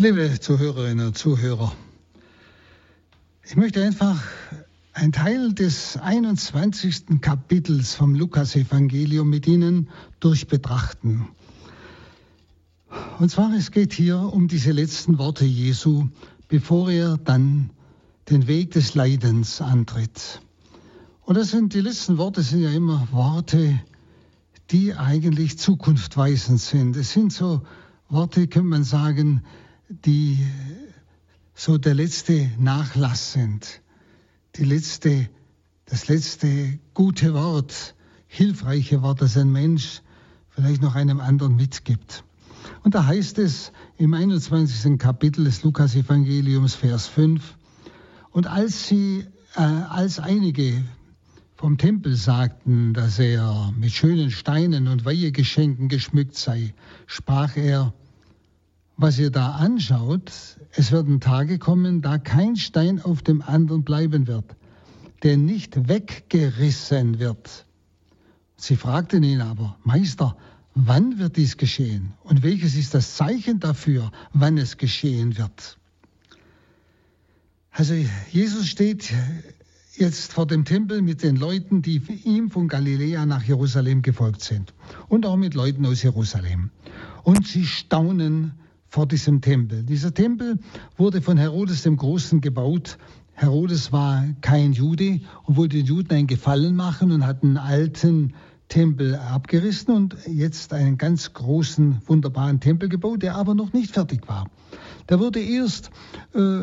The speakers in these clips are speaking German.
Liebe Zuhörerinnen und Zuhörer, ich möchte einfach einen Teil des 21. Kapitels vom Lukas-Evangelium mit Ihnen durchbetrachten. Und zwar, es geht hier um diese letzten Worte Jesu, bevor er dann den Weg des Leidens antritt. Und das sind die letzten Worte, sind ja immer Worte, die eigentlich zukunftweisend sind. Es sind so Worte, könnte man sagen, die so der letzte Nachlass sind, die letzte, das letzte gute Wort, hilfreiche Wort, das ein Mensch vielleicht noch einem anderen mitgibt. Und da heißt es im 21. Kapitel des Lukas-Evangeliums, Vers 5, und als sie, äh, als einige vom Tempel sagten, dass er mit schönen Steinen und Weihegeschenken geschmückt sei, sprach er, was ihr da anschaut, es werden Tage kommen, da kein Stein auf dem anderen bleiben wird, der nicht weggerissen wird. Sie fragten ihn aber, Meister, wann wird dies geschehen? Und welches ist das Zeichen dafür, wann es geschehen wird? Also Jesus steht jetzt vor dem Tempel mit den Leuten, die ihm von Galiläa nach Jerusalem gefolgt sind und auch mit Leuten aus Jerusalem. Und sie staunen vor diesem Tempel. Dieser Tempel wurde von Herodes dem Großen gebaut. Herodes war kein Jude und wollte den Juden einen Gefallen machen und hat einen alten Tempel abgerissen und jetzt einen ganz großen, wunderbaren Tempel gebaut, der aber noch nicht fertig war. Der wurde erst äh,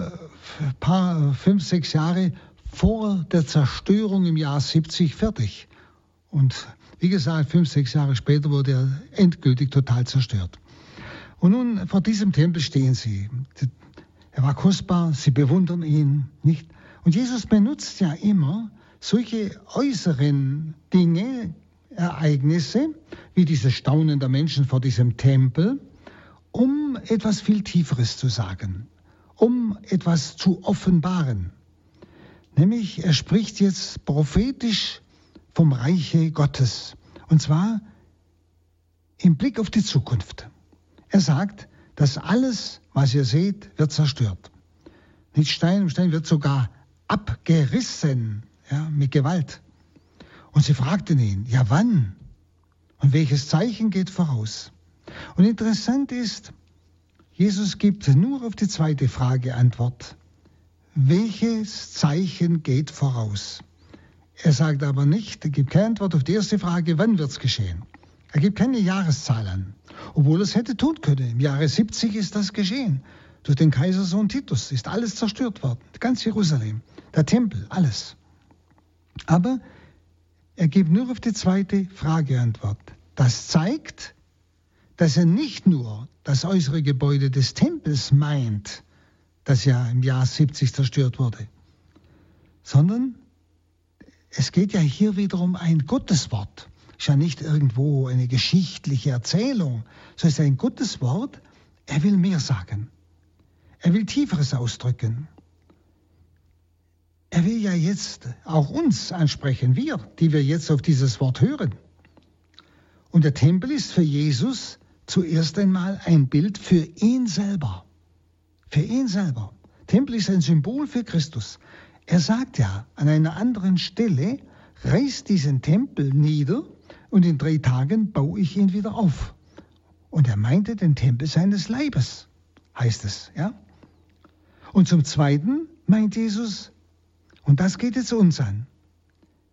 paar, fünf, sechs Jahre vor der Zerstörung im Jahr 70 fertig. Und wie gesagt, fünf, sechs Jahre später wurde er endgültig total zerstört. Und nun vor diesem Tempel stehen sie. Er war kostbar, sie bewundern ihn, nicht? Und Jesus benutzt ja immer solche äußeren Dinge, Ereignisse, wie dieses Staunen der Menschen vor diesem Tempel, um etwas viel Tieferes zu sagen, um etwas zu offenbaren. Nämlich, er spricht jetzt prophetisch vom Reiche Gottes. Und zwar im Blick auf die Zukunft. Er sagt, dass alles, was ihr seht, wird zerstört. Nicht Stein um Stein wird sogar abgerissen, ja, mit Gewalt. Und sie fragten ihn, ja wann? Und welches Zeichen geht voraus? Und interessant ist, Jesus gibt nur auf die zweite Frage Antwort. Welches Zeichen geht voraus? Er sagt aber nicht, er gibt keine Antwort auf die erste Frage, wann wird es geschehen? Er gibt keine Jahreszahl an, obwohl er es hätte tun können. Im Jahre 70 ist das geschehen. Durch den Kaisersohn Titus ist alles zerstört worden. Ganz Jerusalem, der Tempel, alles. Aber er gibt nur auf die zweite Frage Antwort. Das zeigt, dass er nicht nur das äußere Gebäude des Tempels meint, das ja im Jahr 70 zerstört wurde, sondern es geht ja hier wiederum ein Gotteswort ist ja nicht irgendwo eine geschichtliche Erzählung, sondern ist ein Gottes Wort. Er will mehr sagen. Er will Tieferes ausdrücken. Er will ja jetzt auch uns ansprechen, wir, die wir jetzt auf dieses Wort hören. Und der Tempel ist für Jesus zuerst einmal ein Bild für ihn selber. Für ihn selber. Tempel ist ein Symbol für Christus. Er sagt ja an einer anderen Stelle, reißt diesen Tempel nieder und in drei Tagen baue ich ihn wieder auf. Und er meinte den Tempel seines Leibes, heißt es, ja. Und zum Zweiten meint Jesus, und das geht jetzt uns an,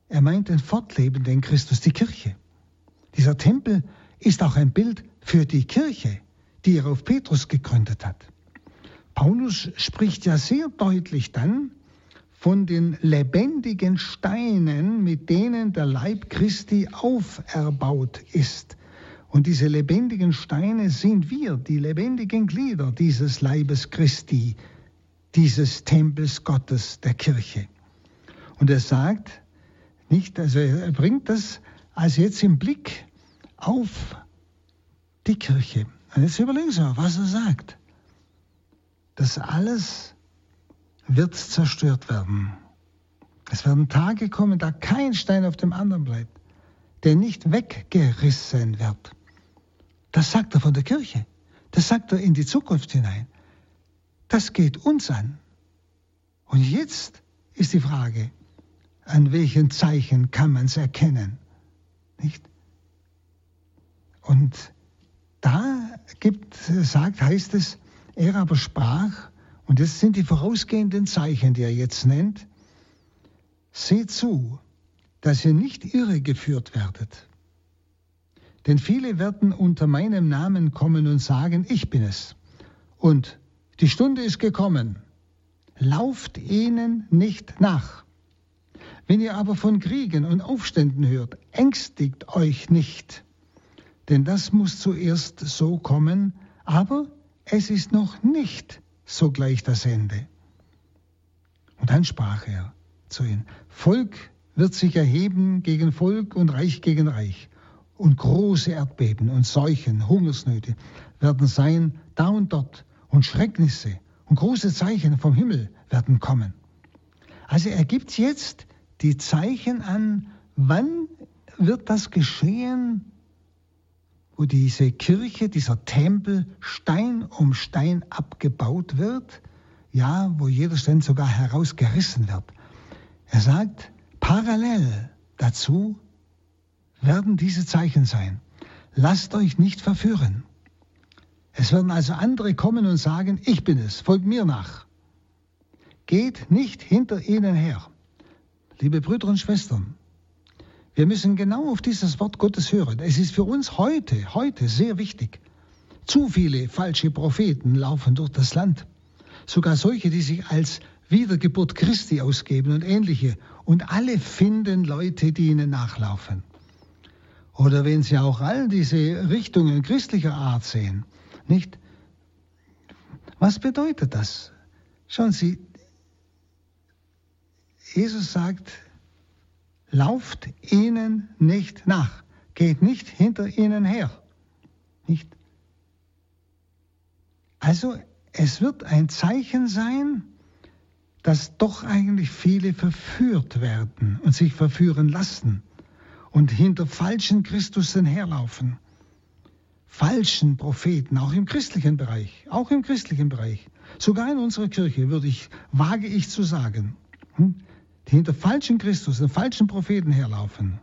er meint den fortlebenden Christus, die Kirche. Dieser Tempel ist auch ein Bild für die Kirche, die er auf Petrus gegründet hat. Paulus spricht ja sehr deutlich dann von den lebendigen Steinen, mit denen der Leib Christi auferbaut ist. Und diese lebendigen Steine sind wir, die lebendigen Glieder dieses Leibes Christi, dieses Tempels Gottes, der Kirche. Und er sagt, nicht, also er bringt das als jetzt im Blick auf die Kirche. Und jetzt überlegen Sie mal, was er sagt. Das alles wird zerstört werden. Es werden Tage kommen, da kein Stein auf dem anderen bleibt, der nicht weggerissen wird. Das sagt er von der Kirche. Das sagt er in die Zukunft hinein. das geht uns an. Und jetzt ist die Frage, an welchen Zeichen kann man es erkennen? Nicht? Und da gibt, sagt, heißt es, er aber sprach, und das sind die vorausgehenden Zeichen, die er jetzt nennt, seht zu, dass ihr nicht irregeführt werdet. Denn viele werden unter meinem Namen kommen und sagen, ich bin es. Und die Stunde ist gekommen. Lauft ihnen nicht nach. Wenn ihr aber von Kriegen und Aufständen hört, ängstigt euch nicht. Denn das muss zuerst so kommen, aber es ist noch nicht sogleich das Ende. Und dann sprach er zu ihnen, Volk wird sich erheben gegen Volk und Reich gegen Reich. Und große Erdbeben und Seuchen, Hungersnöte werden sein da und dort. Und Schrecknisse und große Zeichen vom Himmel werden kommen. Also er gibt jetzt die Zeichen an, wann wird das geschehen, wo diese Kirche, dieser Tempel Stein um Stein abgebaut wird, ja, wo jeder Stein sogar herausgerissen wird. Er sagt, parallel dazu werden diese Zeichen sein. Lasst euch nicht verführen. Es werden also andere kommen und sagen, ich bin es, folgt mir nach. Geht nicht hinter ihnen her. Liebe Brüder und Schwestern, wir müssen genau auf dieses Wort Gottes hören. Es ist für uns heute, heute sehr wichtig. Zu viele falsche Propheten laufen durch das Land. Sogar solche, die sich als Wiedergeburt Christi ausgeben und ähnliche. Und alle finden Leute, die ihnen nachlaufen. Oder wenn Sie auch all diese Richtungen christlicher Art sehen, nicht? Was bedeutet das? Schauen Sie, Jesus sagt, lauft ihnen nicht nach, geht nicht hinter ihnen her. Nicht? Also es wird ein Zeichen sein, dass doch eigentlich viele verführt werden und sich verführen lassen und hinter falschen Christusen herlaufen. Falschen Propheten, auch im christlichen Bereich, auch im christlichen Bereich. Sogar in unserer Kirche würde ich, wage ich zu sagen, hm, die hinter falschen Christus, den falschen Propheten herlaufen.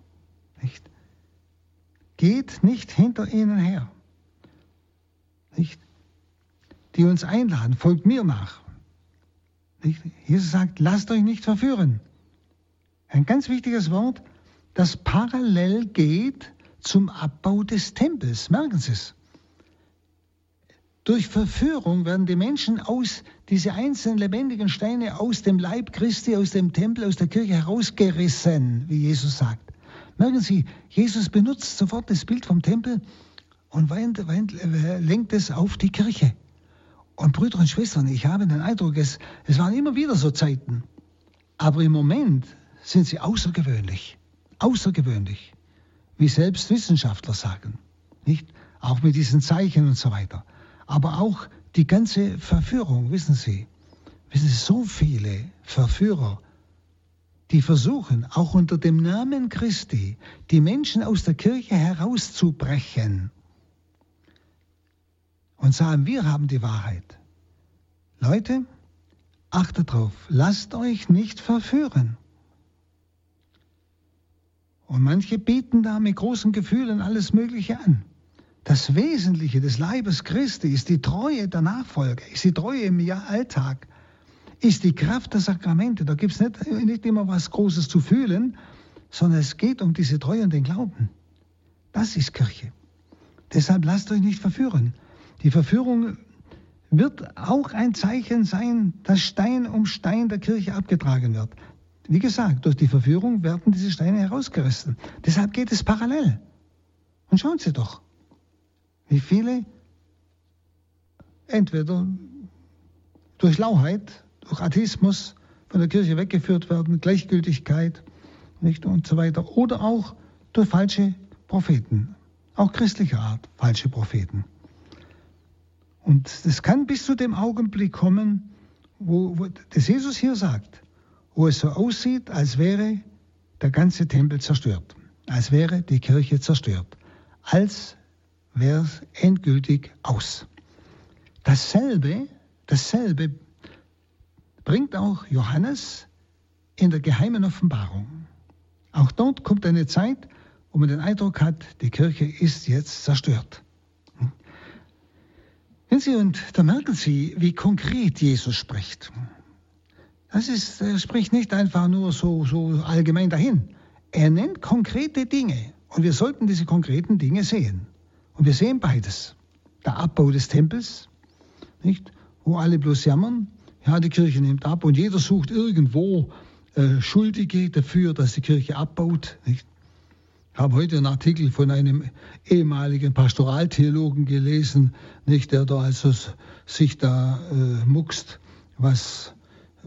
Nicht? Geht nicht hinter ihnen her. Nicht? Die uns einladen, folgt mir nach. Nicht? Jesus sagt, lasst euch nicht verführen. Ein ganz wichtiges Wort, das parallel geht zum Abbau des Tempels. Merken Sie es. Durch Verführung werden die Menschen aus, diese einzelnen lebendigen Steine aus dem Leib Christi, aus dem Tempel, aus der Kirche herausgerissen, wie Jesus sagt. Merken Sie, Jesus benutzt sofort das Bild vom Tempel und weint, weint, äh, lenkt es auf die Kirche. Und Brüder und Schwestern, ich habe den Eindruck, es, es waren immer wieder so Zeiten. Aber im Moment sind sie außergewöhnlich außergewöhnlich, wie selbst Wissenschaftler sagen, nicht? Auch mit diesen Zeichen und so weiter. Aber auch die ganze Verführung, wissen Sie, wissen Sie, so viele Verführer, die versuchen, auch unter dem Namen Christi, die Menschen aus der Kirche herauszubrechen und sagen, wir haben die Wahrheit. Leute, achtet drauf, lasst euch nicht verführen. Und manche bieten da mit großen Gefühlen alles Mögliche an. Das Wesentliche des Leibes Christi ist die Treue der Nachfolge, ist die Treue im Alltag, ist die Kraft der Sakramente. Da gibt es nicht, nicht immer was Großes zu fühlen, sondern es geht um diese Treue und den Glauben. Das ist Kirche. Deshalb lasst euch nicht verführen. Die Verführung wird auch ein Zeichen sein, dass Stein um Stein der Kirche abgetragen wird. Wie gesagt, durch die Verführung werden diese Steine herausgerissen. Deshalb geht es parallel. Und schauen Sie doch, wie viele? Entweder durch Lauheit, durch Atheismus von der Kirche weggeführt werden, Gleichgültigkeit nicht, und so weiter, oder auch durch falsche Propheten, auch christlicher Art, falsche Propheten. Und das kann bis zu dem Augenblick kommen, wo, wo das Jesus hier sagt, wo es so aussieht, als wäre der ganze Tempel zerstört, als wäre die Kirche zerstört, als wäre es endgültig aus. Dasselbe, Dasselbe bringt auch Johannes in der geheimen Offenbarung. Auch dort kommt eine Zeit, wo man den Eindruck hat, die Kirche ist jetzt zerstört. Wenn Sie, und da merken Sie, wie konkret Jesus spricht. Das ist, er spricht nicht einfach nur so, so allgemein dahin. Er nennt konkrete Dinge und wir sollten diese konkreten Dinge sehen. Und wir sehen beides. Der Abbau des Tempels, nicht? wo alle bloß jammern, ja, die Kirche nimmt ab und jeder sucht irgendwo äh, Schuldige dafür, dass die Kirche abbaut. Nicht? Ich habe heute einen Artikel von einem ehemaligen Pastoraltheologen gelesen, nicht, der da also sich da äh, muckst, was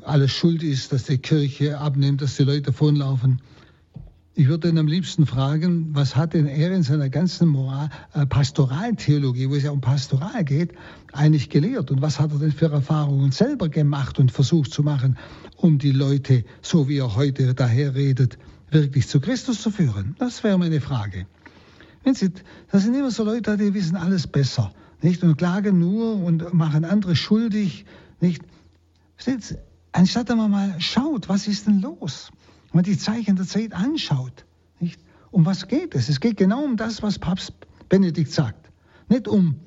alles schuld ist, dass die Kirche abnimmt, dass die Leute davonlaufen. Ich würde ihn am liebsten fragen, was hat denn er in seiner ganzen Moral, äh, Pastoraltheologie, wo es ja um Pastoral geht, eigentlich gelehrt? Und was hat er denn für Erfahrungen selber gemacht und versucht zu machen, um die Leute, so wie er heute daher redet, wirklich zu Christus zu führen? Das wäre meine Frage. Wenn Sie, das sind immer so Leute, die wissen alles besser, nicht? Und klagen nur und machen andere schuldig, nicht? Anstatt dass man mal schaut, was ist denn los? Wenn man die Zeichen der Zeit anschaut, nicht? um was geht es? Es geht genau um das, was Papst Benedikt sagt. Nicht um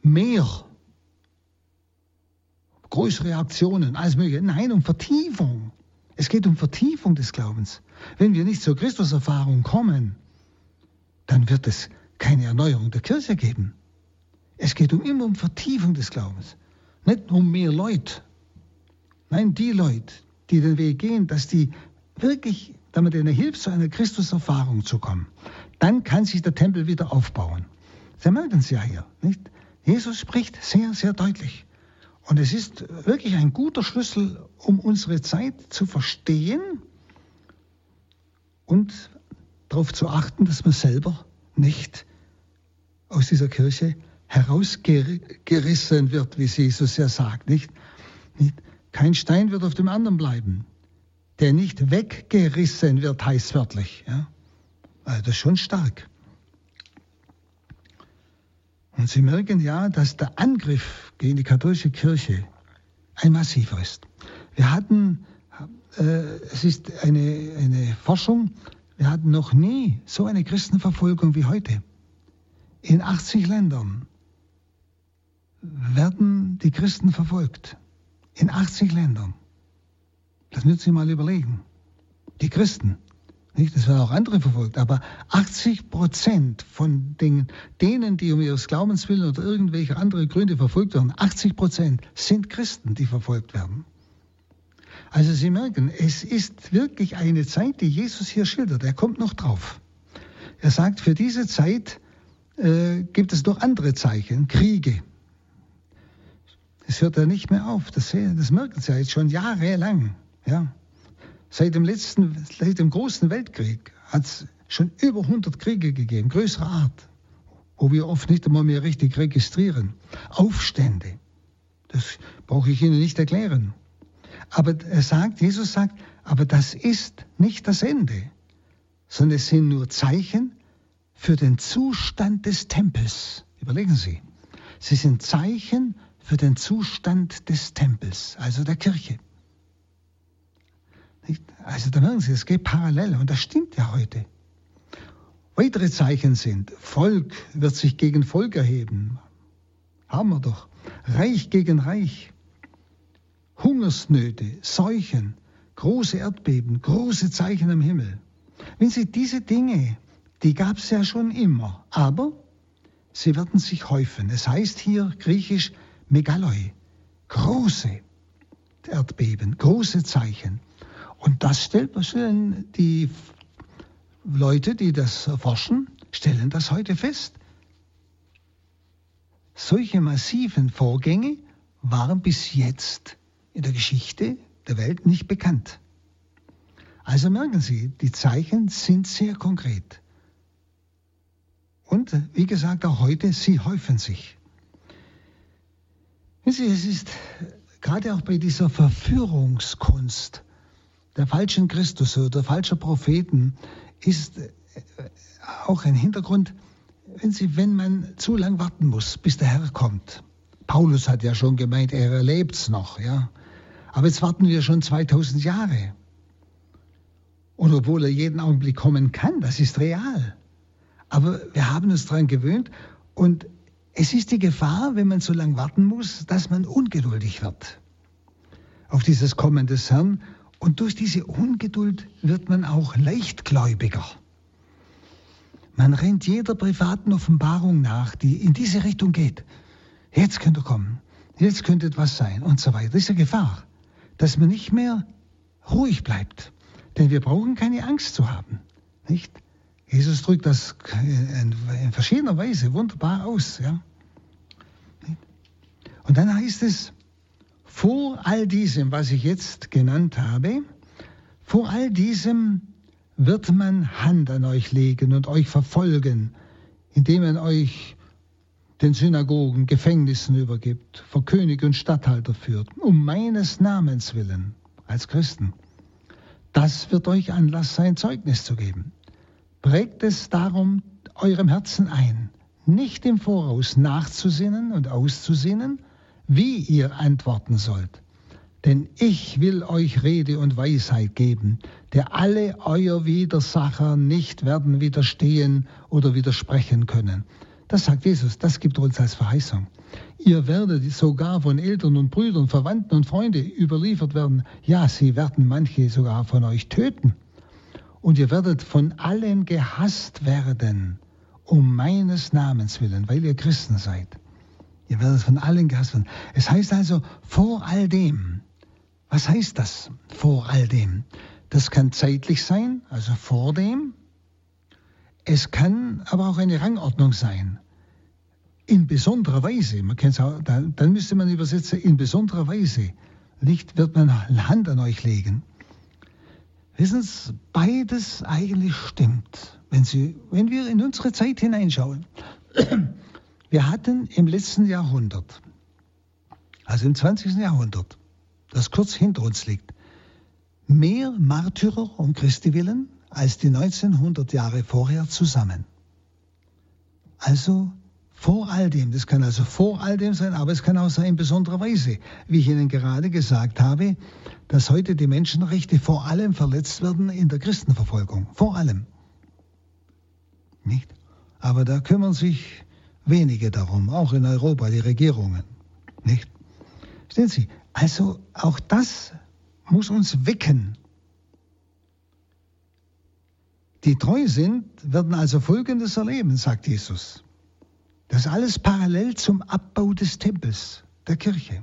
mehr, größere Aktionen, alles Mögliche. Nein, um Vertiefung. Es geht um Vertiefung des Glaubens. Wenn wir nicht zur Christuserfahrung kommen, dann wird es keine Erneuerung der Kirche geben. Es geht um immer um Vertiefung des Glaubens. Nicht um mehr Leute. Nein, die Leute, die den Weg gehen, dass die wirklich, damit ihnen hilft, zu einer Christuserfahrung zu kommen, dann kann sich der Tempel wieder aufbauen. Sie merken es ja hier, nicht? Jesus spricht sehr, sehr deutlich. Und es ist wirklich ein guter Schlüssel, um unsere Zeit zu verstehen und darauf zu achten, dass man selber nicht aus dieser Kirche herausgerissen wird, wie Jesus ja sagt. Nicht? Kein Stein wird auf dem anderen bleiben der nicht weggerissen wird, heißt wörtlich. Ja? Also das ist schon stark. Und Sie merken ja, dass der Angriff gegen die katholische Kirche ein massiver ist. Wir hatten, äh, es ist eine, eine Forschung, wir hatten noch nie so eine Christenverfolgung wie heute. In 80 Ländern werden die Christen verfolgt. In 80 Ländern. Das müssen Sie mal überlegen. Die Christen, nicht? Das werden auch andere verfolgt, aber 80 Prozent von den, denen, die um ihres Glaubens willen oder irgendwelche andere Gründe verfolgt werden, 80 Prozent sind Christen, die verfolgt werden. Also Sie merken, es ist wirklich eine Zeit, die Jesus hier schildert. Er kommt noch drauf. Er sagt, für diese Zeit äh, gibt es noch andere Zeichen, Kriege. Es hört ja nicht mehr auf. Das, das merken Sie ja jetzt schon jahrelang. Ja. Seit dem letzten, seit dem großen Weltkrieg hat es schon über 100 Kriege gegeben, größerer Art, wo wir oft nicht einmal mehr richtig registrieren. Aufstände. Das brauche ich Ihnen nicht erklären. Aber er sagt, Jesus sagt, aber das ist nicht das Ende, sondern es sind nur Zeichen für den Zustand des Tempels. Überlegen Sie. Sie sind Zeichen für den Zustand des Tempels, also der Kirche. Also da merken Sie, es geht parallel und das stimmt ja heute. Weitere Zeichen sind, Volk wird sich gegen Volk erheben. Haben wir doch. Reich gegen Reich. Hungersnöte, Seuchen, große Erdbeben, große Zeichen am Himmel. Wenn Sie diese Dinge, die gab es ja schon immer, aber sie werden sich häufen. Es heißt hier griechisch Megaloi, große Erdbeben, große Zeichen. Und das stellen die Leute, die das erforschen, stellen das heute fest. Solche massiven Vorgänge waren bis jetzt in der Geschichte der Welt nicht bekannt. Also merken Sie, die Zeichen sind sehr konkret. Und wie gesagt, auch heute, sie häufen sich. Sie, es ist gerade auch bei dieser Verführungskunst, der falschen Christus oder falscher Propheten ist äh, auch ein Hintergrund, wenn, sie, wenn man zu lang warten muss, bis der Herr kommt, Paulus hat ja schon gemeint, er erlebt es noch, ja. Aber jetzt warten wir schon 2000 Jahre. Und obwohl er jeden Augenblick kommen kann, das ist real. Aber wir haben uns daran gewöhnt und es ist die Gefahr, wenn man so lange warten muss, dass man ungeduldig wird auf dieses Kommen des Herrn. Und durch diese Ungeduld wird man auch leichtgläubiger. Man rennt jeder privaten Offenbarung nach, die in diese Richtung geht. Jetzt könnte kommen, jetzt könnte etwas sein und so weiter. Das ist eine Gefahr, dass man nicht mehr ruhig bleibt. Denn wir brauchen keine Angst zu haben. Nicht? Jesus drückt das in, verschiedener Weise wunderbar aus. Ja? Und dann heißt es, vor all diesem, was ich jetzt genannt habe, vor all diesem wird man Hand an euch legen und euch verfolgen, indem man euch den Synagogen, Gefängnissen übergibt, vor König und Statthalter führt, um meines Namens willen, als Christen. Das wird euch Anlass sein, Zeugnis zu geben. Prägt es darum eurem Herzen ein, nicht im Voraus nachzusinnen und auszusinnen, wie ihr antworten sollt. Denn ich will euch Rede und Weisheit geben, der alle euer Widersacher nicht werden widerstehen oder widersprechen können. Das sagt Jesus, das gibt uns als Verheißung. Ihr werdet sogar von Eltern und Brüdern, Verwandten und Freunden überliefert werden. Ja, sie werden manche sogar von euch töten und ihr werdet von allen gehasst werden, um meines Namens willen, weil ihr Christen seid. Ihr werdet von allen gehasst werden. Es heißt also, vor all dem, was heißt das, vor all dem? Das kann zeitlich sein, also vor dem. Es kann aber auch eine Rangordnung sein. In besonderer Weise, man kennt auch, dann, dann müsste man übersetzen, in besonderer Weise Licht wird man Hand an euch legen. Wissen Sie, beides eigentlich stimmt. Wenn, Sie, wenn wir in unsere Zeit hineinschauen, wir hatten im letzten Jahrhundert, also im 20. Jahrhundert, das kurz hinter uns liegt, mehr Märtyrer um Christi willen als die 1900 Jahre vorher zusammen. Also vor all dem, das kann also vor all dem sein, aber es kann auch sein in besonderer Weise, wie ich Ihnen gerade gesagt habe, dass heute die Menschenrechte vor allem verletzt werden in der Christenverfolgung. Vor allem. Nicht? Aber da kümmern sich wenige darum, auch in Europa, die Regierungen. Nicht? Stellen Sie, also auch das muss uns wecken. Die treu sind, werden also Folgendes erleben, sagt Jesus. Das alles parallel zum Abbau des Tempels, der Kirche.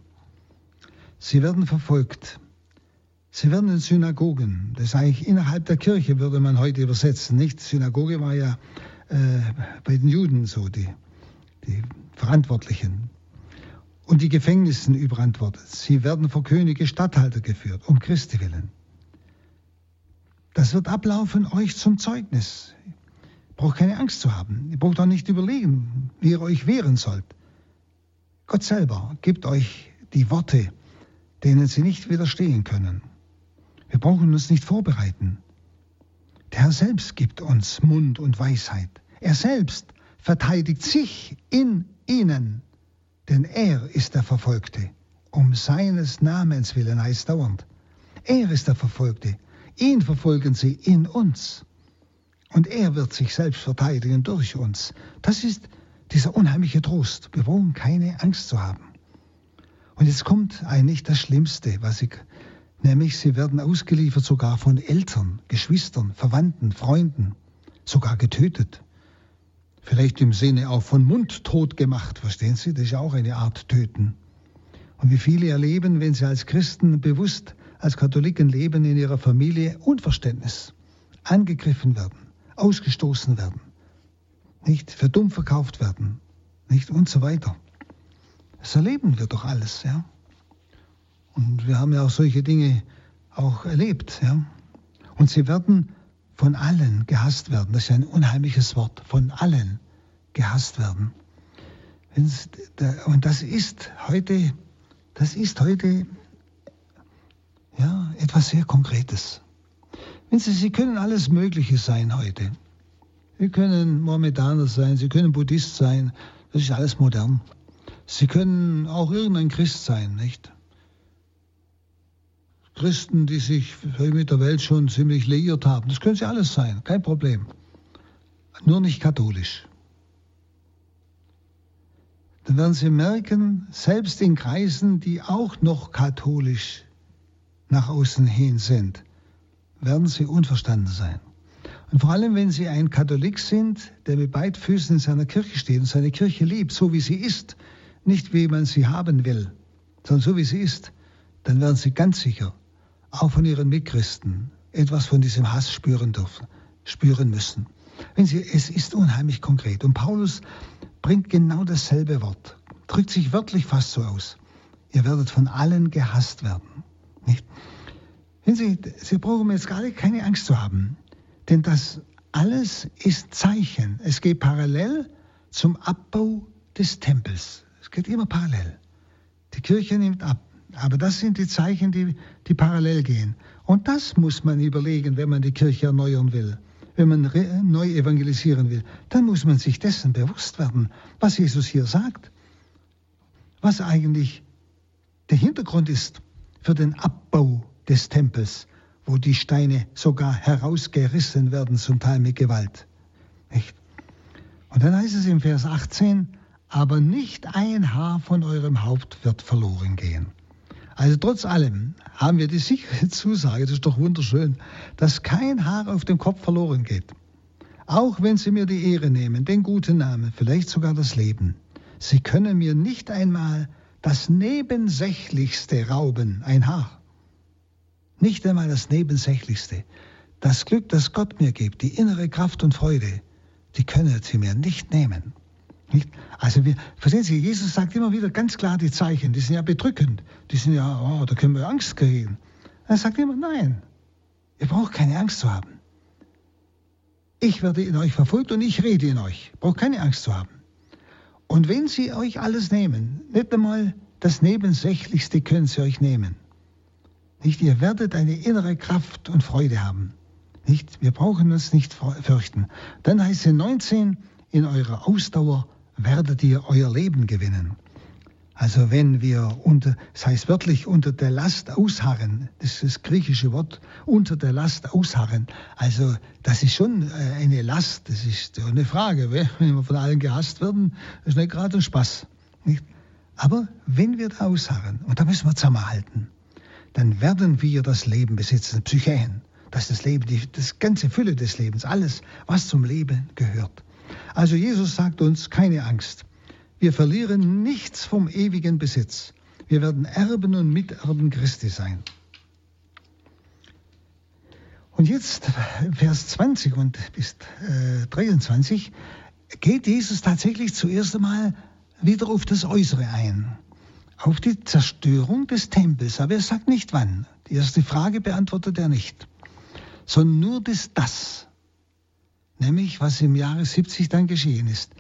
Sie werden verfolgt. Sie werden in Synagogen, das ist eigentlich innerhalb der Kirche, würde man heute übersetzen. Nicht? Synagoge war ja äh, bei den Juden so, die, die Verantwortlichen. Und die Gefängnissen überantwortet. Sie werden vor Könige, Statthalter geführt, um Christi willen. Das wird ablaufen euch zum Zeugnis braucht keine Angst zu haben. Ihr braucht auch nicht überlegen, wie ihr euch wehren sollt. Gott selber gibt euch die Worte, denen sie nicht widerstehen können. Wir brauchen uns nicht vorbereiten. Der Herr selbst gibt uns Mund und Weisheit. Er selbst verteidigt sich in ihnen, denn er ist der Verfolgte. Um seines Namens willen heißt dauernd. Er ist der Verfolgte. Ihn verfolgen sie in uns. Und er wird sich selbst verteidigen durch uns. Das ist dieser unheimliche Trost. Wir brauchen keine Angst zu haben. Und jetzt kommt eigentlich das Schlimmste, was ich, nämlich sie werden ausgeliefert sogar von Eltern, Geschwistern, Verwandten, Freunden, sogar getötet. Vielleicht im Sinne auch von mundtot gemacht, verstehen Sie? Das ist ja auch eine Art Töten. Und wie viele erleben, wenn sie als Christen bewusst als Katholiken leben in ihrer Familie, Unverständnis, angegriffen werden, ausgestoßen werden, nicht für dumm verkauft werden, nicht und so weiter. Das erleben wir doch alles, ja. Und wir haben ja auch solche Dinge auch erlebt, ja. Und sie werden von allen gehasst werden. Das ist ein unheimliches Wort. Von allen gehasst werden. Und das ist heute, das ist heute ja, etwas sehr Konkretes. Wenn Sie, Sie können alles Mögliche sein heute. Sie können Mohammedaner sein, Sie können Buddhist sein. Das ist alles modern. Sie können auch irgendein Christ sein, nicht? Christen, die sich mit der Welt schon ziemlich liiert haben, das können sie alles sein, kein Problem. Nur nicht katholisch. Dann werden Sie merken, selbst in Kreisen, die auch noch katholisch nach außen hin sind, werden Sie unverstanden sein. Und vor allem, wenn Sie ein Katholik sind, der mit beiden Füßen in seiner Kirche steht und seine Kirche liebt, so wie sie ist, nicht wie man sie haben will, sondern so wie sie ist, dann werden Sie ganz sicher auch von Ihren Mitchristen etwas von diesem Hass spüren dürfen, spüren müssen. Wenn Sie, es ist unheimlich konkret. Und Paulus bringt genau dasselbe Wort, drückt sich wörtlich fast so aus. Ihr werdet von allen gehasst werden. Nicht? Wenn Sie, Sie brauchen jetzt gar keine Angst zu haben, denn das alles ist Zeichen. Es geht parallel zum Abbau des Tempels. Es geht immer parallel. Die Kirche nimmt ab. Aber das sind die Zeichen, die, die parallel gehen. Und das muss man überlegen, wenn man die Kirche erneuern will, wenn man neu evangelisieren will. Dann muss man sich dessen bewusst werden, was Jesus hier sagt. Was eigentlich der Hintergrund ist für den Abbau des Tempels, wo die Steine sogar herausgerissen werden, zum Teil mit Gewalt. Nicht? Und dann heißt es im Vers 18, aber nicht ein Haar von eurem Haupt wird verloren gehen. Also trotz allem haben wir die sichere Zusage, das ist doch wunderschön, dass kein Haar auf dem Kopf verloren geht. Auch wenn Sie mir die Ehre nehmen, den guten Namen, vielleicht sogar das Leben. Sie können mir nicht einmal das Nebensächlichste rauben, ein Haar. Nicht einmal das Nebensächlichste. Das Glück, das Gott mir gibt, die innere Kraft und Freude, die können Sie mir nicht nehmen. Nicht? Also wir, verstehen Sie, Jesus sagt immer wieder ganz klar die Zeichen, die sind ja bedrückend, die sind ja, oh, da können wir Angst kriegen. Er sagt immer, nein, ihr braucht keine Angst zu haben. Ich werde in euch verfolgt und ich rede in euch. Braucht keine Angst zu haben. Und wenn sie euch alles nehmen, nicht einmal das Nebensächlichste können sie euch nehmen. Nicht, ihr werdet eine innere Kraft und Freude haben. Nicht, wir brauchen uns nicht fürchten. Dann heißt es 19, in eurer Ausdauer werdet ihr euer Leben gewinnen. Also wenn wir unter, das heißt wörtlich unter der Last ausharren, das ist das griechische Wort, unter der Last ausharren. Also das ist schon äh, eine Last, das ist eine Frage. Wenn wir von allen gehasst werden, ist nicht gerade ein Spaß. Nicht? Aber wenn wir da ausharren, und da müssen wir zusammenhalten, dann werden wir das Leben besitzen, Psychen. Das ist das Leben, die das ganze Fülle des Lebens, alles, was zum Leben gehört. Also Jesus sagt uns, keine Angst. Wir verlieren nichts vom ewigen Besitz. Wir werden Erben und Miterben Christi sein. Und jetzt Vers 20 und bis äh, 23 geht Jesus tatsächlich zuerst einmal wieder auf das Äußere ein, auf die Zerstörung des Tempels. Aber er sagt nicht wann. Die erste Frage beantwortet er nicht, sondern nur das Das nämlich was im Jahre 70 dann geschehen ist.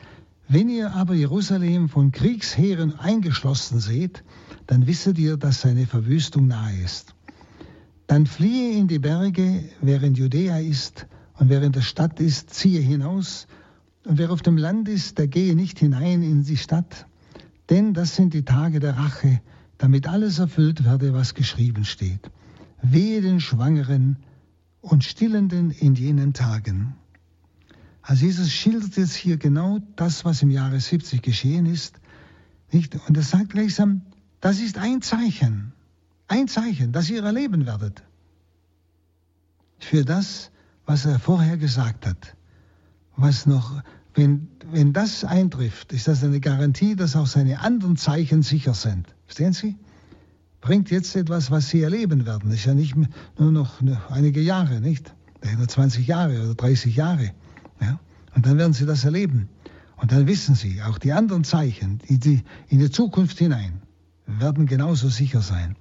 Wenn ihr aber Jerusalem von Kriegsheeren eingeschlossen seht, dann wisset ihr, dass seine Verwüstung nahe ist. Dann fliehe in die Berge, in Judäa ist und in der Stadt ist, ziehe hinaus, und wer auf dem Land ist, der gehe nicht hinein in die Stadt, denn das sind die Tage der Rache, damit alles erfüllt werde, was geschrieben steht. Wehe den Schwangeren und Stillenden in jenen Tagen. Also Jesus schildert jetzt hier genau das, was im Jahre 70 geschehen ist. Nicht? Und er sagt gleichsam, das ist ein Zeichen, ein Zeichen, das ihr erleben werdet. Für das, was er vorher gesagt hat. Was noch, wenn, wenn das eintrifft, ist das eine Garantie, dass auch seine anderen Zeichen sicher sind. Verstehen Sie? Bringt jetzt etwas, was Sie erleben werden. Das ist ja nicht nur noch einige Jahre, nicht? Nur 20 Jahre oder 30 Jahre. Ja? Und dann werden sie das erleben. Und dann wissen sie, auch die anderen Zeichen die, die in die Zukunft hinein werden genauso sicher sein.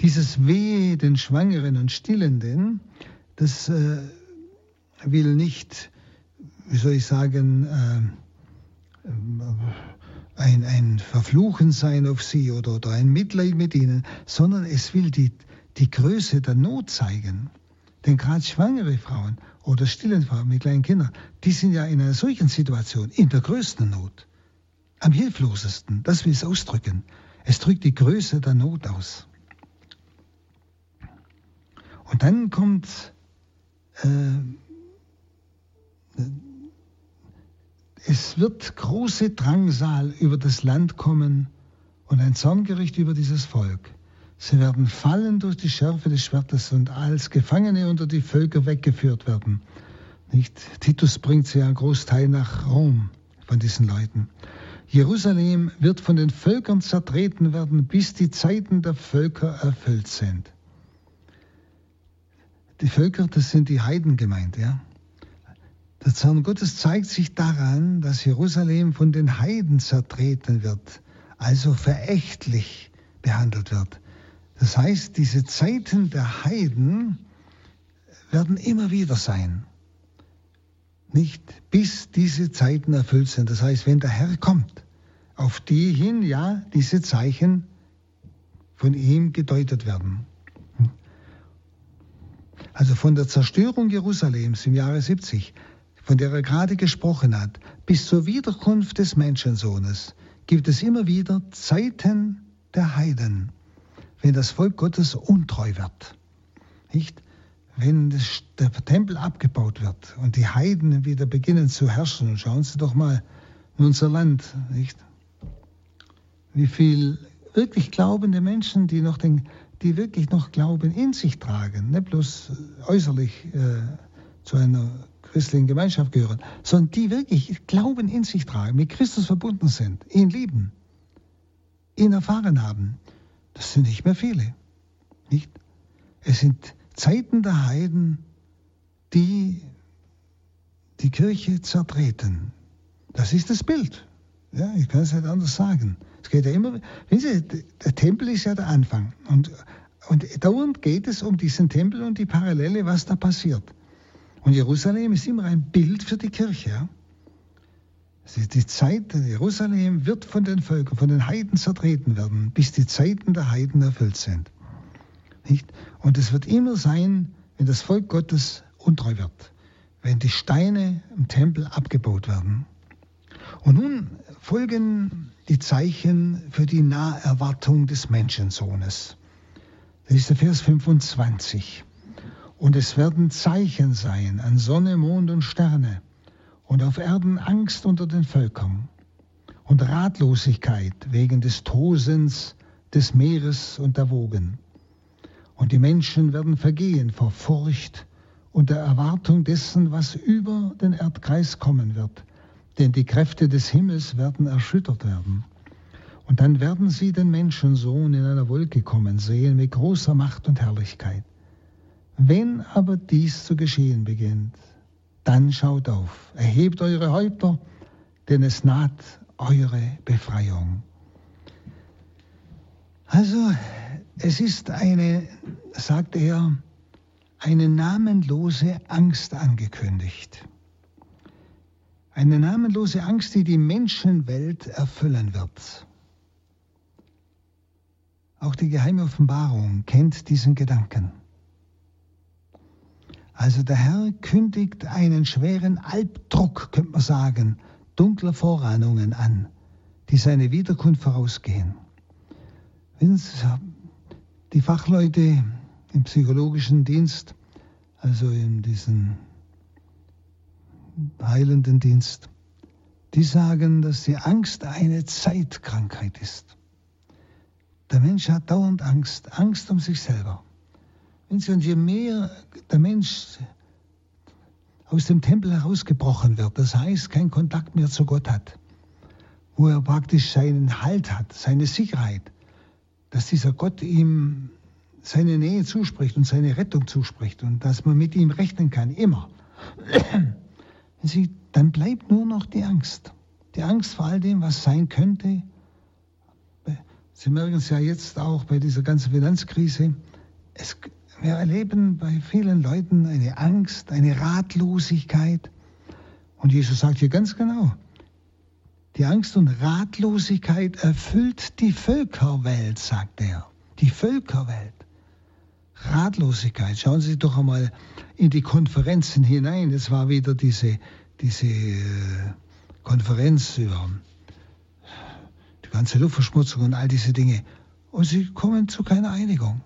Dieses Wehe den Schwangeren und Stillenden, das äh, will nicht, wie soll ich sagen, äh, ein, ein Verfluchen sein auf sie oder, oder ein Mitleid mit ihnen, sondern es will die, die Größe der Not zeigen. Denn gerade schwangere Frauen oder stillen Frauen mit kleinen Kindern, die sind ja in einer solchen Situation in der größten Not. am hilflosesten. Das will es ausdrücken. Es drückt die Größe der Not aus. Und dann kommt äh, es wird große Drangsal über das Land kommen und ein Zorngericht über dieses Volk. Sie werden fallen durch die Schärfe des Schwertes und als Gefangene unter die Völker weggeführt werden. Nicht? Titus bringt sie einen Großteil nach Rom von diesen Leuten. Jerusalem wird von den Völkern zertreten werden, bis die Zeiten der Völker erfüllt sind. Die Völker, das sind die Heiden gemeint, ja. Der Zorn Gottes zeigt sich daran, dass Jerusalem von den Heiden zertreten wird, also verächtlich behandelt wird. Das heißt, diese Zeiten der Heiden werden immer wieder sein. Nicht bis diese Zeiten erfüllt sind. Das heißt, wenn der Herr kommt, auf die hin ja diese Zeichen von ihm gedeutet werden. Also von der Zerstörung Jerusalems im Jahre 70, von der er gerade gesprochen hat, bis zur Wiederkunft des Menschensohnes gibt es immer wieder Zeiten der Heiden, wenn das Volk Gottes untreu wird. Nicht? Wenn der Tempel abgebaut wird und die Heiden wieder beginnen zu herrschen, schauen Sie doch mal in unser Land, nicht? Wie viel wirklich glaubende Menschen, die noch den, die wirklich noch Glauben in sich tragen, nicht bloß äußerlich äh, zu einer christlichen Gemeinschaft gehören, sondern die wirklich Glauben in sich tragen, mit Christus verbunden sind, ihn lieben, ihn erfahren haben. Das sind nicht mehr viele. Nicht? Es sind Zeiten der Heiden, die die Kirche zertreten. Das ist das Bild. Ja, ich kann es nicht anders sagen. Es geht ja immer, wenn Sie, der Tempel ist ja der Anfang. Und, und dauernd geht es um diesen Tempel und die Parallele, was da passiert. Und Jerusalem ist immer ein Bild für die Kirche. Ja? Die Zeit, Jerusalem wird von den Völkern, von den Heiden zertreten werden, bis die Zeiten der Heiden erfüllt sind. Nicht? Und es wird immer sein, wenn das Volk Gottes untreu wird, wenn die Steine im Tempel abgebaut werden. Und nun folgen die Zeichen für die Naherwartung des Menschensohnes. Das ist der Vers 25. Und es werden Zeichen sein an Sonne, Mond und Sterne und auf Erden Angst unter den Völkern und Ratlosigkeit wegen des Tosens des Meeres und der Wogen. Und die Menschen werden vergehen vor Furcht und der Erwartung dessen, was über den Erdkreis kommen wird denn die Kräfte des Himmels werden erschüttert werden. Und dann werden sie den Menschensohn in einer Wolke kommen sehen mit großer Macht und Herrlichkeit. Wenn aber dies zu geschehen beginnt, dann schaut auf, erhebt eure Häupter, denn es naht eure Befreiung. Also, es ist eine, sagt er, eine namenlose Angst angekündigt. Eine namenlose Angst, die die Menschenwelt erfüllen wird. Auch die geheime Offenbarung kennt diesen Gedanken. Also der Herr kündigt einen schweren Albdruck, könnte man sagen, dunkler Vorahnungen an, die seine Wiederkunft vorausgehen. Die Fachleute im psychologischen Dienst, also in diesen heilenden Dienst, die sagen, dass die Angst eine Zeitkrankheit ist. Der Mensch hat dauernd Angst, Angst um sich selber. Und je mehr der Mensch aus dem Tempel herausgebrochen wird, das heißt, keinen Kontakt mehr zu Gott hat, wo er praktisch seinen Halt hat, seine Sicherheit, dass dieser Gott ihm seine Nähe zuspricht und seine Rettung zuspricht und dass man mit ihm rechnen kann, immer. Sie, dann bleibt nur noch die Angst. Die Angst vor all dem, was sein könnte. Sie merken es ja jetzt auch bei dieser ganzen Finanzkrise. Es, wir erleben bei vielen Leuten eine Angst, eine Ratlosigkeit. Und Jesus sagt hier ganz genau, die Angst und Ratlosigkeit erfüllt die Völkerwelt, sagt er. Die Völkerwelt. Ratlosigkeit. Schauen Sie doch einmal in die Konferenzen hinein. Es war wieder diese, diese äh, Konferenz über die ganze Luftverschmutzung und all diese Dinge. Und sie kommen zu keiner Einigung.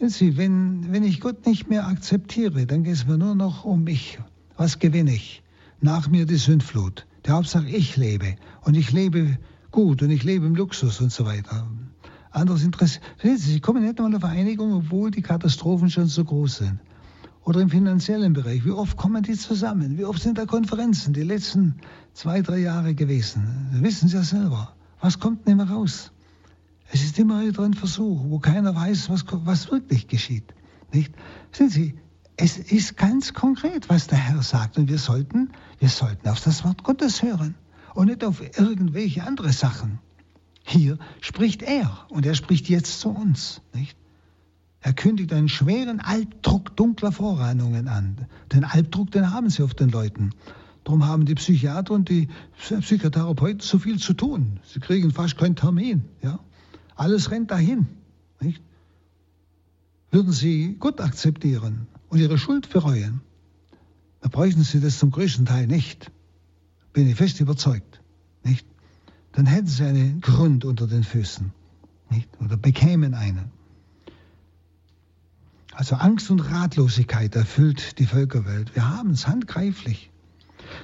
Sie, wenn, wenn ich Gott nicht mehr akzeptiere, dann geht es mir nur noch um mich. Was gewinne ich? Nach mir die Sündflut. Der Hauptsache, ich lebe. Und ich lebe gut und ich lebe im Luxus und so weiter. Anderes Interesse. Sie, Sie kommen nicht mal auf Einigung, obwohl die Katastrophen schon so groß sind. Oder im finanziellen Bereich. Wie oft kommen die zusammen? Wie oft sind da Konferenzen die letzten zwei, drei Jahre gewesen? Das wissen Sie ja selber. Was kommt denn immer raus? Es ist immer wieder ein Versuch, wo keiner weiß, was, was wirklich geschieht. Nicht? Sehen Sie, es ist ganz konkret, was der Herr sagt. Und wir sollten, wir sollten auf das Wort Gottes hören und nicht auf irgendwelche andere Sachen. Hier spricht er und er spricht jetzt zu uns. Nicht? Er kündigt einen schweren Albdruck dunkler Vorahnungen an. Den Albdruck, den haben sie auf den Leuten. Darum haben die Psychiater und die Psychotherapeuten so viel zu tun. Sie kriegen fast keinen Termin. Ja? Alles rennt dahin. Nicht? Würden sie Gott akzeptieren und ihre Schuld bereuen, dann bräuchten sie das zum größten Teil nicht. Bin ich fest überzeugt. Nicht? Dann hätten sie einen Grund unter den Füßen. Nicht? Oder bekämen einen. Also Angst und Ratlosigkeit erfüllt die Völkerwelt. Wir haben es handgreiflich.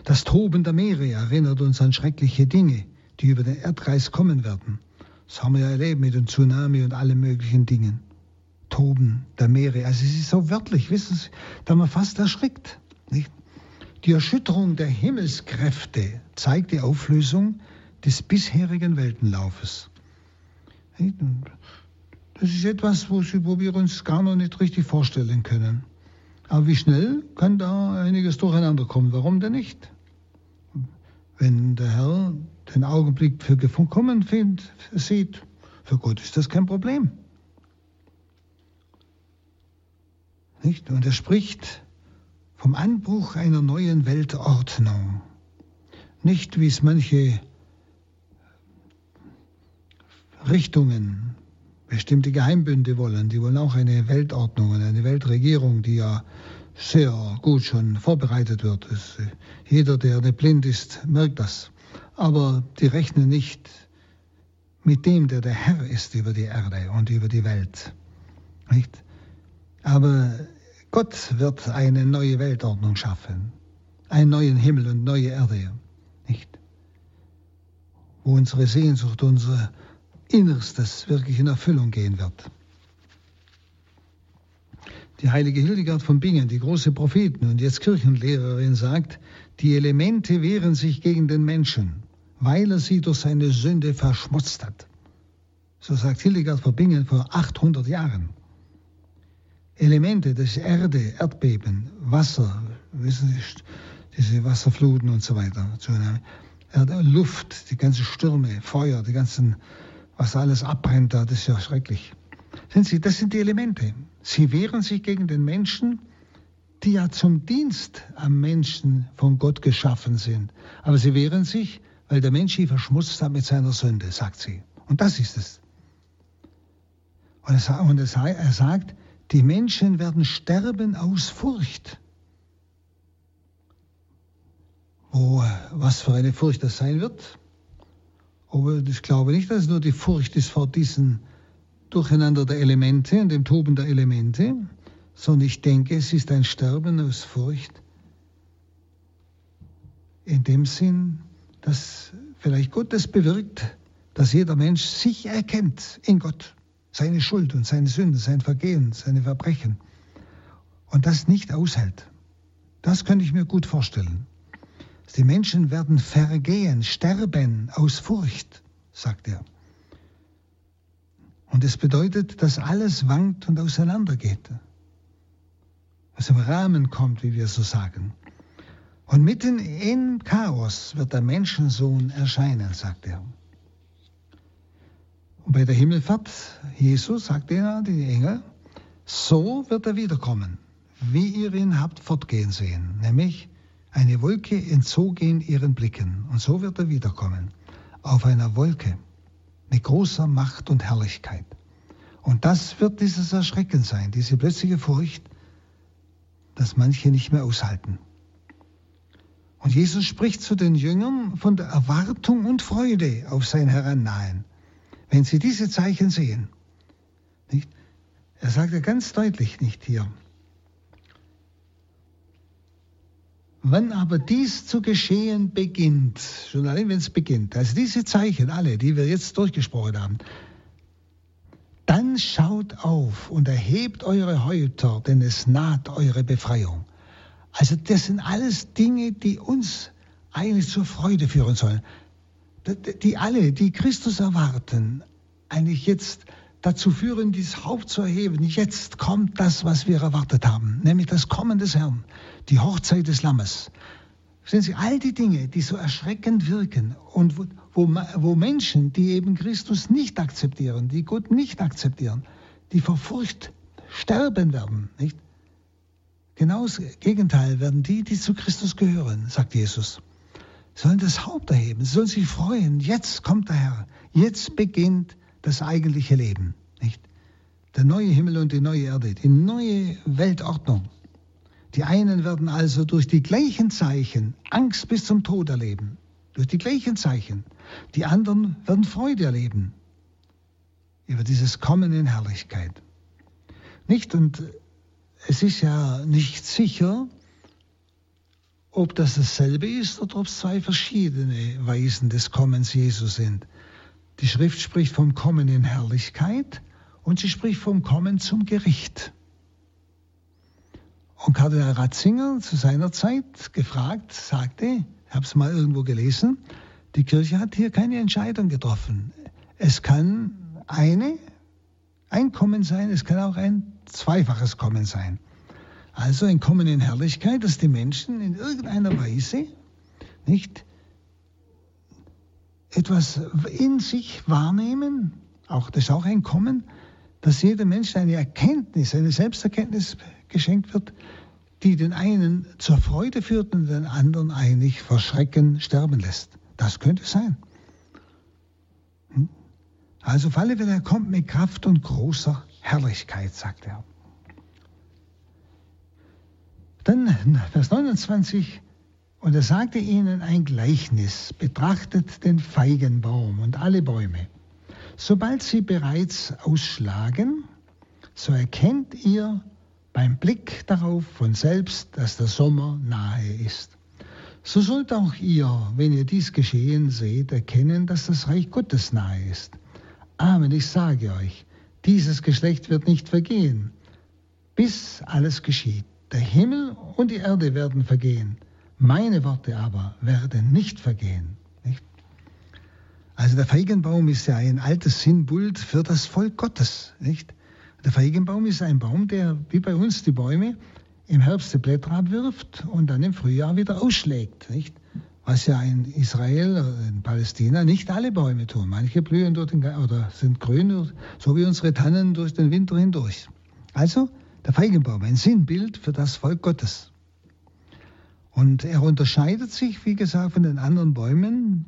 Das Toben der Meere erinnert uns an schreckliche Dinge, die über den Erdkreis kommen werden. Das haben wir ja erlebt mit dem Tsunami und allen möglichen Dingen. Toben der Meere. Also es ist so wörtlich, wissen Sie, da man fast erschrickt. Nicht? Die Erschütterung der Himmelskräfte zeigt die Auflösung des bisherigen Weltenlaufes. Das ist etwas, wo wir uns gar noch nicht richtig vorstellen können. Aber wie schnell kann da einiges durcheinander kommen? Warum denn nicht? Wenn der Herr den Augenblick für gekommen findet, sieht, für Gott ist das kein Problem. Nicht? Und er spricht vom Anbruch einer neuen Weltordnung. Nicht wie es manche Richtungen bestimmte Geheimbünde wollen. Die wollen auch eine Weltordnung und eine Weltregierung, die ja sehr gut schon vorbereitet wird. Jeder, der blind ist, merkt das. Aber die rechnen nicht mit dem, der der Herr ist über die Erde und über die Welt. Nicht? Aber Gott wird eine neue Weltordnung schaffen, einen neuen Himmel und neue Erde. Nicht? Wo unsere Sehnsucht, unsere Innerstes wirklich in Erfüllung gehen wird. Die heilige Hildegard von Bingen, die große Prophetin und jetzt Kirchenlehrerin, sagt, die Elemente wehren sich gegen den Menschen, weil er sie durch seine Sünde verschmutzt hat. So sagt Hildegard von Bingen vor 800 Jahren. Elemente, das Erde, Erdbeben, Wasser, wissen Sie, diese Wasserfluten und so weiter. Luft, die ganzen Stürme, Feuer, die ganzen was alles abbrennt da, das ist ja schrecklich. Sehen Sie, das sind die Elemente. Sie wehren sich gegen den Menschen, die ja zum Dienst am Menschen von Gott geschaffen sind. Aber sie wehren sich, weil der Mensch sie verschmutzt hat mit seiner Sünde, sagt sie. Und das ist es. Und er sagt, die Menschen werden sterben aus Furcht. Oh, was für eine Furcht das sein wird, aber ich glaube nicht, dass es nur die Furcht ist vor diesem Durcheinander der Elemente und dem Toben der Elemente, sondern ich denke, es ist ein Sterben aus Furcht. In dem Sinn, dass vielleicht Gott es bewirkt, dass jeder Mensch sich erkennt in Gott, seine Schuld und seine Sünde, sein Vergehen, seine Verbrechen und das nicht aushält. Das könnte ich mir gut vorstellen. Die Menschen werden vergehen, sterben aus Furcht, sagt er. Und es bedeutet, dass alles wankt und auseinandergeht. Was im Rahmen kommt, wie wir so sagen. Und mitten im Chaos wird der Menschensohn erscheinen, sagt er. Und bei der Himmelfahrt Jesus sagt er, die Engel, so wird er wiederkommen, wie ihr ihn habt fortgehen sehen, nämlich eine Wolke entzog ihn ihren Blicken und so wird er wiederkommen. Auf einer Wolke mit großer Macht und Herrlichkeit. Und das wird dieses Erschrecken sein, diese plötzliche Furcht, dass manche nicht mehr aushalten. Und Jesus spricht zu den Jüngern von der Erwartung und Freude auf sein Herannahen, wenn sie diese Zeichen sehen. Nicht? Er sagt ja ganz deutlich nicht hier. Wann aber dies zu geschehen beginnt, schon allein wenn es beginnt, also diese Zeichen, alle, die wir jetzt durchgesprochen haben, dann schaut auf und erhebt eure Häupter, denn es naht eure Befreiung. Also das sind alles Dinge, die uns eigentlich zur Freude führen sollen. Die alle, die Christus erwarten, eigentlich jetzt dazu führen, dieses Haupt zu erheben. Jetzt kommt das, was wir erwartet haben, nämlich das Kommen des Herrn, die Hochzeit des Lammes. Sehen Sie, all die Dinge, die so erschreckend wirken und wo, wo, Menschen, die eben Christus nicht akzeptieren, die Gott nicht akzeptieren, die vor Furcht sterben werden, nicht? Genau das Gegenteil werden die, die zu Christus gehören, sagt Jesus. Sollen das Haupt erheben, sollen sich freuen. Jetzt kommt der Herr. Jetzt beginnt das eigentliche Leben. Nicht? Der neue Himmel und die neue Erde, die neue Weltordnung. Die einen werden also durch die gleichen Zeichen Angst bis zum Tod erleben. Durch die gleichen Zeichen. Die anderen werden Freude erleben. Über dieses Kommen in Herrlichkeit. Nicht? Und es ist ja nicht sicher, ob das dasselbe ist oder ob es zwei verschiedene Weisen des Kommens Jesu sind. Die Schrift spricht vom Kommen in Herrlichkeit und sie spricht vom Kommen zum Gericht. Und Kardinal Ratzinger zu seiner Zeit gefragt, sagte, ich habe es mal irgendwo gelesen, die Kirche hat hier keine Entscheidung getroffen. Es kann eine, ein Kommen sein, es kann auch ein zweifaches Kommen sein. Also ein Kommen in Herrlichkeit, dass die Menschen in irgendeiner Weise nicht etwas in sich wahrnehmen, auch das ist auch ein Kommen, dass jeder Mensch eine Erkenntnis, eine Selbsterkenntnis geschenkt wird, die den einen zur Freude führt und den anderen eigentlich vor Schrecken sterben lässt. Das könnte sein. Hm? Also auf alle Fälle, er kommt mit Kraft und großer Herrlichkeit, sagt er. Dann Vers 29, und er sagte ihnen ein Gleichnis, betrachtet den Feigenbaum und alle Bäume. Sobald sie bereits ausschlagen, so erkennt ihr beim Blick darauf von selbst, dass der Sommer nahe ist. So sollt auch ihr, wenn ihr dies geschehen seht, erkennen, dass das Reich Gottes nahe ist. Amen, ich sage euch, dieses Geschlecht wird nicht vergehen, bis alles geschieht. Der Himmel und die Erde werden vergehen, meine Worte aber werden nicht vergehen. Nicht? Also der Feigenbaum ist ja ein altes Sinnbild für das Volk Gottes. Nicht? Der Feigenbaum ist ein Baum, der wie bei uns die Bäume im Herbst die Blätter abwirft und dann im Frühjahr wieder ausschlägt. Nicht? Was ja in Israel oder in Palästina nicht alle Bäume tun. Manche blühen durch den, oder sind grün, so wie unsere Tannen durch den Winter hindurch. Also der Feigenbaum, ein Sinnbild für das Volk Gottes. Und er unterscheidet sich, wie gesagt, von den anderen Bäumen,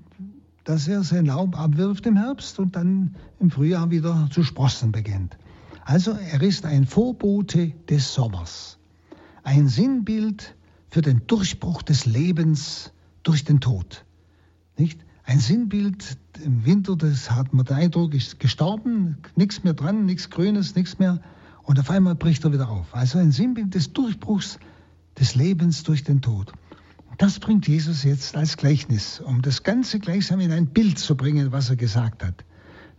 dass er sein Laub abwirft im Herbst und dann im Frühjahr wieder zu sprossen beginnt. Also er ist ein Vorbote des Sommers, ein Sinnbild für den Durchbruch des Lebens durch den Tod. Nicht? Ein Sinnbild im Winter, das hat man den Eindruck, ist gestorben, nichts mehr dran, nichts Grünes, nichts mehr. Und auf einmal bricht er wieder auf. Also ein Sinnbild des Durchbruchs des Lebens durch den Tod. Das bringt Jesus jetzt als Gleichnis, um das Ganze gleichsam in ein Bild zu bringen, was er gesagt hat.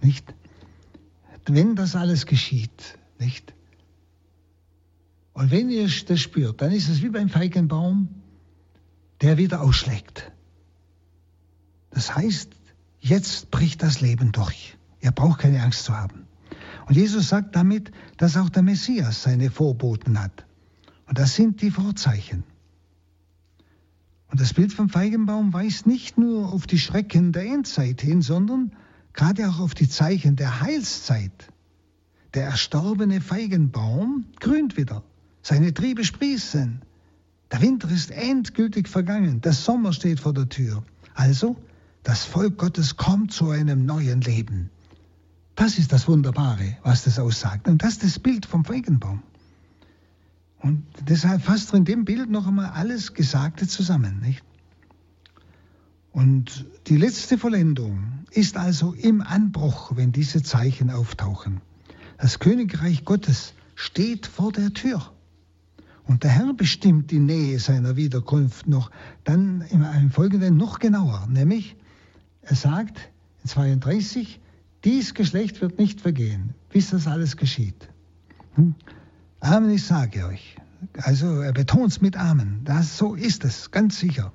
Nicht? Wenn das alles geschieht, nicht? Und wenn ihr das spürt, dann ist es wie beim Feigenbaum, der wieder ausschlägt. Das heißt, jetzt bricht das Leben durch. Ihr braucht keine Angst zu haben. Und Jesus sagt damit, dass auch der Messias seine Vorboten hat. Und das sind die Vorzeichen. Und das Bild vom Feigenbaum weist nicht nur auf die Schrecken der Endzeit hin, sondern gerade auch auf die Zeichen der Heilszeit. Der erstorbene Feigenbaum grünt wieder, seine Triebe sprießen. Der Winter ist endgültig vergangen, der Sommer steht vor der Tür. Also, das Volk Gottes kommt zu einem neuen Leben. Das ist das Wunderbare, was das aussagt. Und das ist das Bild vom Feigenbaum. Und deshalb fasst er in dem Bild noch einmal alles Gesagte zusammen. Nicht? Und die letzte Vollendung ist also im Anbruch, wenn diese Zeichen auftauchen. Das Königreich Gottes steht vor der Tür. Und der Herr bestimmt die Nähe seiner Wiederkunft noch, dann im Folgenden noch genauer, nämlich er sagt in 32, dies Geschlecht wird nicht vergehen, bis das alles geschieht. Hm? Amen, ich sage euch. Also er betont es mit Amen. Das, so ist es, ganz sicher.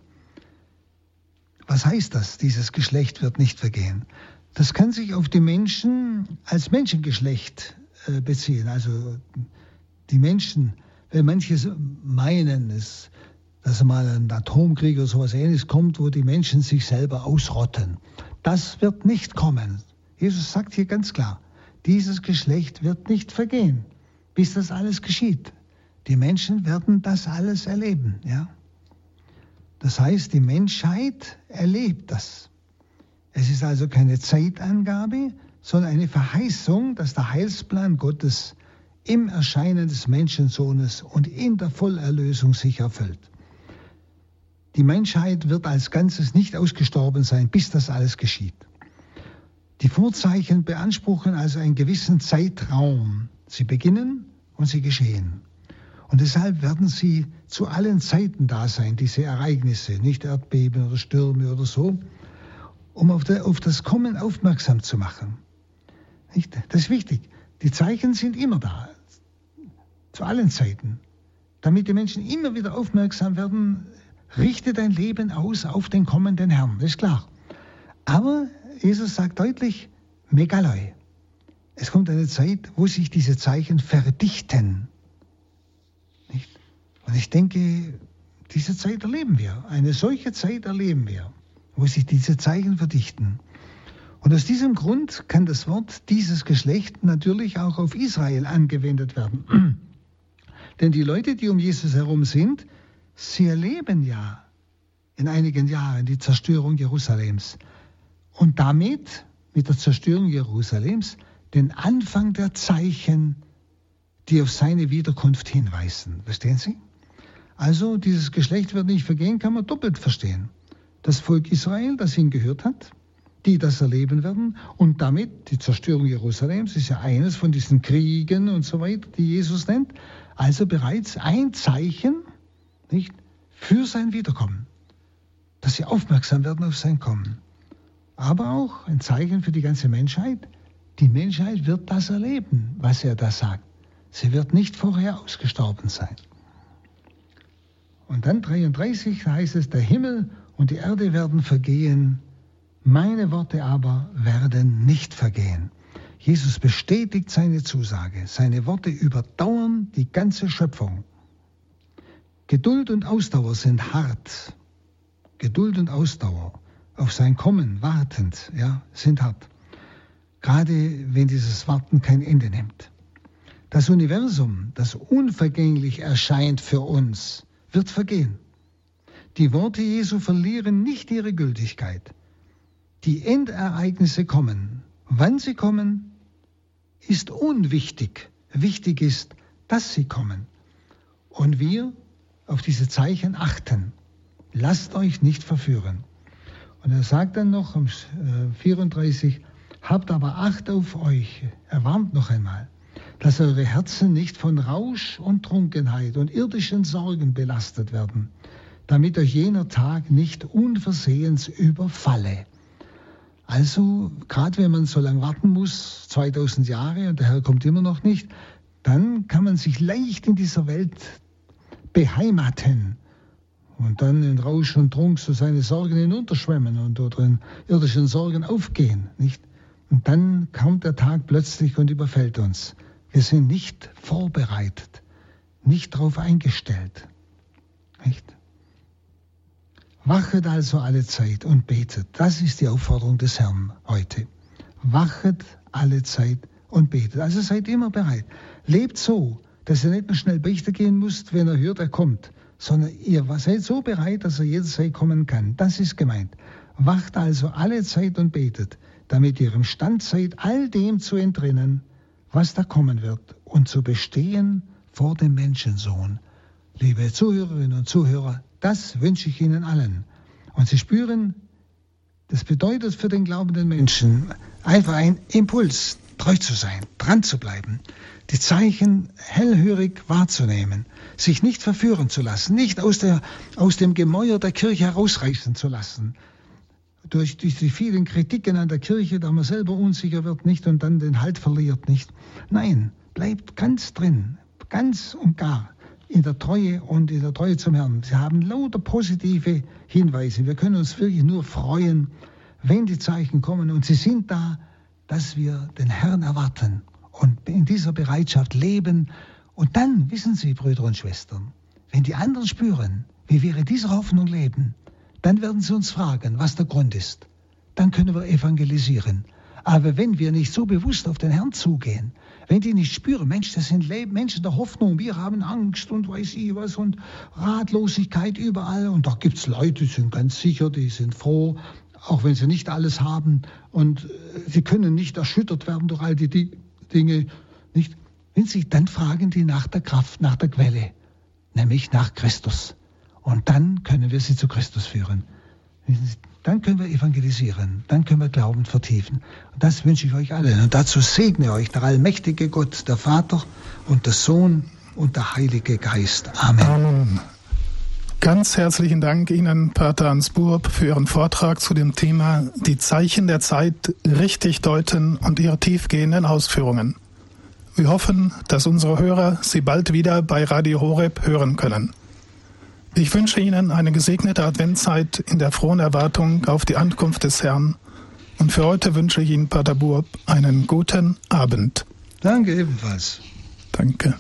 Was heißt das? Dieses Geschlecht wird nicht vergehen. Das kann sich auf die Menschen als Menschengeschlecht äh, beziehen. Also die Menschen, wenn manche meinen, es, dass mal ein Atomkrieg oder sowas ähnliches kommt, wo die Menschen sich selber ausrotten. Das wird nicht kommen. Jesus sagt hier ganz klar, dieses Geschlecht wird nicht vergehen, bis das alles geschieht. Die Menschen werden das alles erleben. Ja? Das heißt, die Menschheit erlebt das. Es ist also keine Zeitangabe, sondern eine Verheißung, dass der Heilsplan Gottes im Erscheinen des Menschensohnes und in der Vollerlösung sich erfüllt. Die Menschheit wird als Ganzes nicht ausgestorben sein, bis das alles geschieht. Die Vorzeichen beanspruchen also einen gewissen Zeitraum. Sie beginnen und sie geschehen. Und deshalb werden sie zu allen Zeiten da sein, diese Ereignisse, nicht Erdbeben oder Stürme oder so, um auf, der, auf das Kommen aufmerksam zu machen. Nicht? Das ist wichtig. Die Zeichen sind immer da, zu allen Zeiten. Damit die Menschen immer wieder aufmerksam werden, richte dein Leben aus auf den kommenden Herrn, das ist klar. Aber Jesus sagt deutlich, Megaloi. Es kommt eine Zeit, wo sich diese Zeichen verdichten. Nicht? Und ich denke, diese Zeit erleben wir. Eine solche Zeit erleben wir, wo sich diese Zeichen verdichten. Und aus diesem Grund kann das Wort dieses Geschlecht natürlich auch auf Israel angewendet werden. Denn die Leute, die um Jesus herum sind, sie erleben ja in einigen Jahren die Zerstörung Jerusalems. Und damit, mit der Zerstörung Jerusalems, den Anfang der Zeichen die auf seine Wiederkunft hinweisen. Verstehen Sie? Also dieses Geschlecht wird nicht vergehen, kann man doppelt verstehen. Das Volk Israel, das ihn gehört hat, die das erleben werden und damit die Zerstörung Jerusalems ist ja eines von diesen Kriegen und so weiter, die Jesus nennt. Also bereits ein Zeichen nicht, für sein Wiederkommen, dass sie aufmerksam werden auf sein Kommen. Aber auch ein Zeichen für die ganze Menschheit. Die Menschheit wird das erleben, was er da sagt. Sie wird nicht vorher ausgestorben sein. Und dann 33 heißt es, der Himmel und die Erde werden vergehen, meine Worte aber werden nicht vergehen. Jesus bestätigt seine Zusage. Seine Worte überdauern die ganze Schöpfung. Geduld und Ausdauer sind hart. Geduld und Ausdauer auf sein Kommen wartend, ja, sind hart. Gerade wenn dieses Warten kein Ende nimmt. Das Universum, das unvergänglich erscheint für uns, wird vergehen. Die Worte Jesu verlieren nicht ihre Gültigkeit. Die Endereignisse kommen. Wann sie kommen, ist unwichtig. Wichtig ist, dass sie kommen. Und wir auf diese Zeichen achten. Lasst euch nicht verführen. Und er sagt dann noch um 34, äh, habt aber Acht auf euch. Er warnt noch einmal dass eure Herzen nicht von Rausch und Trunkenheit und irdischen Sorgen belastet werden, damit euch jener Tag nicht unversehens überfalle. Also, gerade wenn man so lange warten muss, 2000 Jahre und der Herr kommt immer noch nicht, dann kann man sich leicht in dieser Welt beheimaten und dann in Rausch und Trunk so seine Sorgen hinunterschwemmen und oder in irdischen Sorgen aufgehen, nicht? Und dann kommt der Tag plötzlich und überfällt uns. Wir sind nicht vorbereitet, nicht darauf eingestellt. Nicht? Wachet also alle Zeit und betet. Das ist die Aufforderung des Herrn heute. Wachet alle Zeit und betet. Also seid immer bereit. Lebt so, dass ihr nicht mehr schnell beichten gehen müsst, wenn er hört, er kommt, sondern ihr seid so bereit, dass er jederzeit kommen kann. Das ist gemeint. Wacht also alle Zeit und betet, damit ihr im Stand seid, all dem zu entrinnen, was da kommen wird und zu bestehen vor dem Menschensohn. Liebe Zuhörerinnen und Zuhörer, das wünsche ich Ihnen allen. Und Sie spüren, Das bedeutet für den glaubenden Menschen einfach ein Impuls, treu zu sein, dran zu bleiben, die Zeichen hellhörig wahrzunehmen, sich nicht verführen zu lassen, nicht aus, der, aus dem Gemäuer der Kirche herausreißen zu lassen, durch, durch die vielen Kritiken an der Kirche, da man selber unsicher wird nicht und dann den Halt verliert nicht. Nein, bleibt ganz drin, ganz und gar in der Treue und in der Treue zum Herrn. Sie haben lauter positive Hinweise. Wir können uns wirklich nur freuen, wenn die Zeichen kommen und sie sind da, dass wir den Herrn erwarten und in dieser Bereitschaft leben. Und dann, wissen Sie, Brüder und Schwestern, wenn die anderen spüren, wie wir in dieser Hoffnung leben, dann werden sie uns fragen, was der Grund ist. Dann können wir evangelisieren. Aber wenn wir nicht so bewusst auf den Herrn zugehen, wenn die nicht spüren, Mensch, das sind Menschen der Hoffnung, wir haben Angst und weiß ich was und Ratlosigkeit überall. Und da gibt es Leute, die sind ganz sicher, die sind froh, auch wenn sie nicht alles haben. Und äh, sie können nicht erschüttert werden durch all die Dinge. Nicht? Wenn sie, dann fragen die nach der Kraft, nach der Quelle, nämlich nach Christus. Und dann können wir sie zu Christus führen. Dann können wir evangelisieren. Dann können wir Glauben vertiefen. Und das wünsche ich euch allen. Und dazu segne euch der allmächtige Gott, der Vater und der Sohn und der Heilige Geist. Amen. Amen. Ganz herzlichen Dank Ihnen, Pater Ansburb, für Ihren Vortrag zu dem Thema Die Zeichen der Zeit richtig deuten und Ihre tiefgehenden Ausführungen. Wir hoffen, dass unsere Hörer Sie bald wieder bei Radio Horeb hören können. Ich wünsche Ihnen eine gesegnete Adventzeit in der frohen Erwartung auf die Ankunft des Herrn. Und für heute wünsche ich Ihnen, Pater Burb, einen guten Abend. Danke ebenfalls. Danke.